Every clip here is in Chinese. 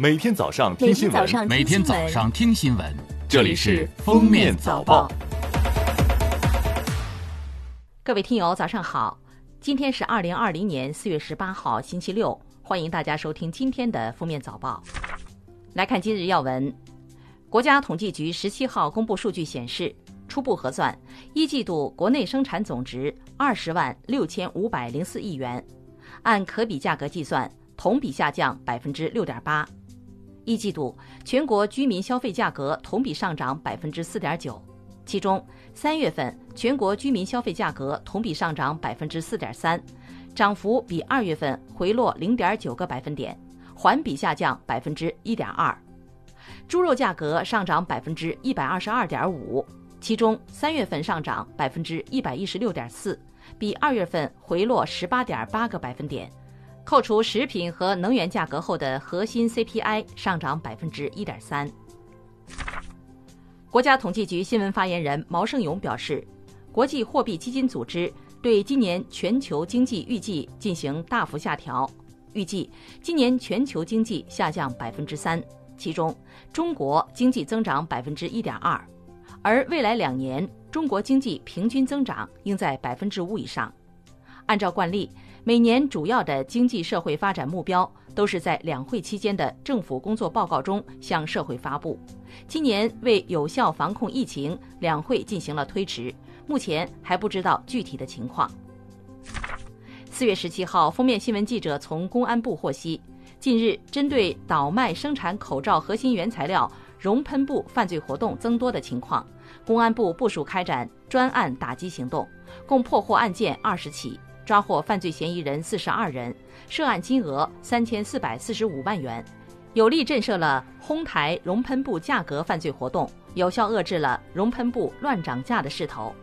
每天早上听新闻，每天早上听新闻，这里是《封面早报》。各位听友，早上好！今天是二零二零年四月十八号，星期六。欢迎大家收听今天的《封面早报》。来看今日要闻：国家统计局十七号公布数据显示，初步核算，一季度国内生产总值二十万六千五百零四亿元，按可比价格计算，同比下降百分之六点八。一季度全国居民消费价格同比上涨百分之四点九，其中三月份全国居民消费价格同比上涨百分之四点三，涨幅比二月份回落零点九个百分点，环比下降百分之一点二。猪肉价格上涨百分之一百二十二点五，其中三月份上涨百分之一百一十六点四，比二月份回落十八点八个百分点。扣除食品和能源价格后的核心 CPI 上涨百分之一点三。国家统计局新闻发言人毛盛勇表示，国际货币基金组织对今年全球经济预计进行大幅下调，预计今年全球经济下降百分之三，其中中国经济增长百分之一点二，而未来两年中国经济平均增长应在百分之五以上。按照惯例。每年主要的经济社会发展目标都是在两会期间的政府工作报告中向社会发布。今年为有效防控疫情，两会进行了推迟，目前还不知道具体的情况。四月十七号，封面新闻记者从公安部获悉，近日针对倒卖生产口罩核心原材料熔喷布犯罪活动增多的情况，公安部部署开展专案打击行动，共破获案件二十起。抓获犯罪嫌疑人四十二人，涉案金额三千四百四十五万元，有力震慑了哄抬熔喷布价格犯罪活动，有效遏制了熔喷布乱涨价的势头。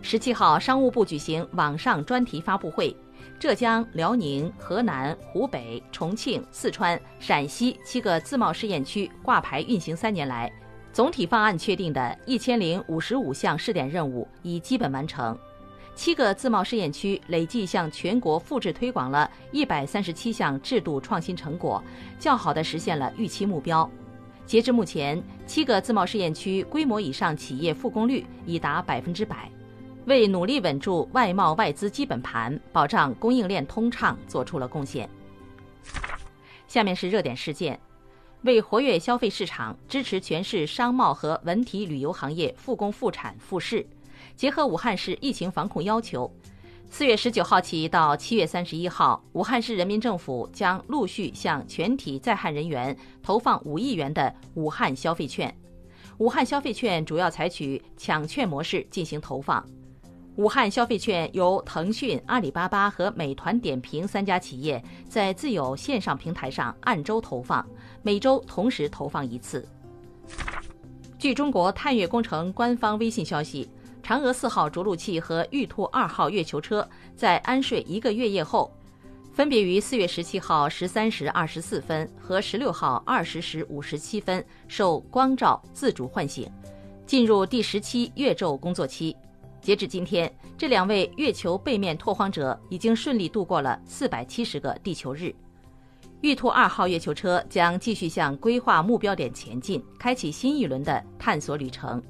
十七号，商务部举行网上专题发布会，浙江、辽宁、河南、湖北、重庆、四川、陕西七个自贸试验区挂牌运行三年来，总体方案确定的一千零五十五项试点任务已基本完成。七个自贸试验区累计向全国复制推广了一百三十七项制度创新成果，较好地实现了预期目标。截至目前，七个自贸试验区规模以上企业复工率已达百分之百，为努力稳住外贸外资基本盘、保障供应链通畅做出了贡献。下面是热点事件，为活跃消费市场，支持全市商贸和文体旅游行业复工复产复市。结合武汉市疫情防控要求，四月十九号起到七月三十一号，武汉市人民政府将陆续向全体在汉人员投放五亿元的武汉消费券。武汉消费券主要采取抢券模式进行投放。武汉消费券由腾讯、阿里巴巴和美团点评三家企业在自有线上平台上按周投放，每周同时投放一次。据中国探月工程官方微信消息。嫦娥四号着陆器和玉兔二号月球车在安睡一个月夜后，分别于四月十七号十三时二十四分和十六号二十时五十七分受光照自主唤醒，进入第十七月昼工作期。截至今天，这两位月球背面拓荒者已经顺利度过了四百七十个地球日。玉兔二号月球车将继续向规划目标点前进，开启新一轮的探索旅程。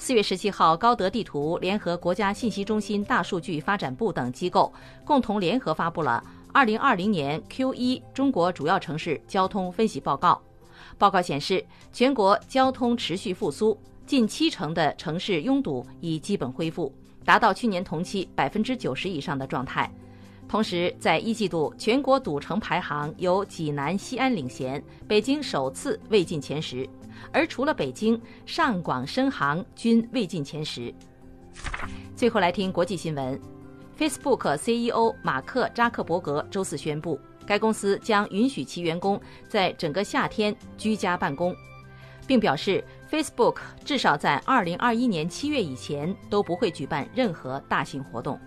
四月十七号，高德地图联合国家信息中心大数据发展部等机构共同联合发布了二零二零年 Q 一中国主要城市交通分析报告。报告显示，全国交通持续复苏，近七成的城市拥堵已基本恢复，达到去年同期百分之九十以上的状态。同时，在一季度全国堵城排行由济南、西安领衔，北京首次未进前十。而除了北京，上广深杭均未进前十。最后来听国际新闻，Facebook CEO 马克扎克伯格周四宣布，该公司将允许其员工在整个夏天居家办公，并表示 Facebook 至少在2021年7月以前都不会举办任何大型活动。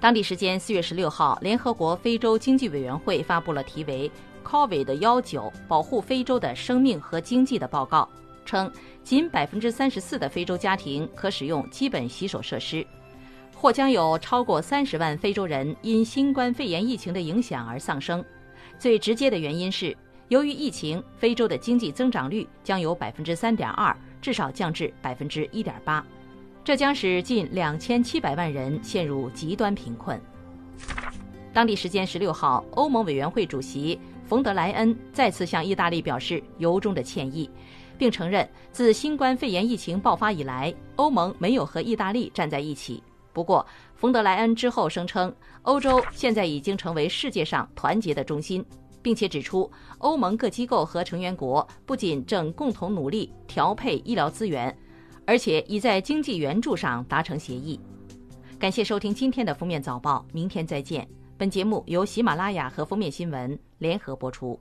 当地时间4月16号，联合国非洲经济委员会发布了题为。Covid 幺九保护非洲的生命和经济的报告称，仅百分之三十四的非洲家庭可使用基本洗手设施，或将有超过三十万非洲人因新冠肺炎疫情的影响而丧生。最直接的原因是，由于疫情，非洲的经济增长率将由百分之三点二至少降至百分之一点八，这将使近两千七百万人陷入极端贫困。当地时间十六号，欧盟委员会主席冯德莱恩再次向意大利表示由衷的歉意，并承认自新冠肺炎疫情爆发以来，欧盟没有和意大利站在一起。不过，冯德莱恩之后声称，欧洲现在已经成为世界上团结的中心，并且指出，欧盟各机构和成员国不仅正共同努力调配医疗资源，而且已在经济援助上达成协议。感谢收听今天的封面早报，明天再见。本节目由喜马拉雅和封面新闻联合播出。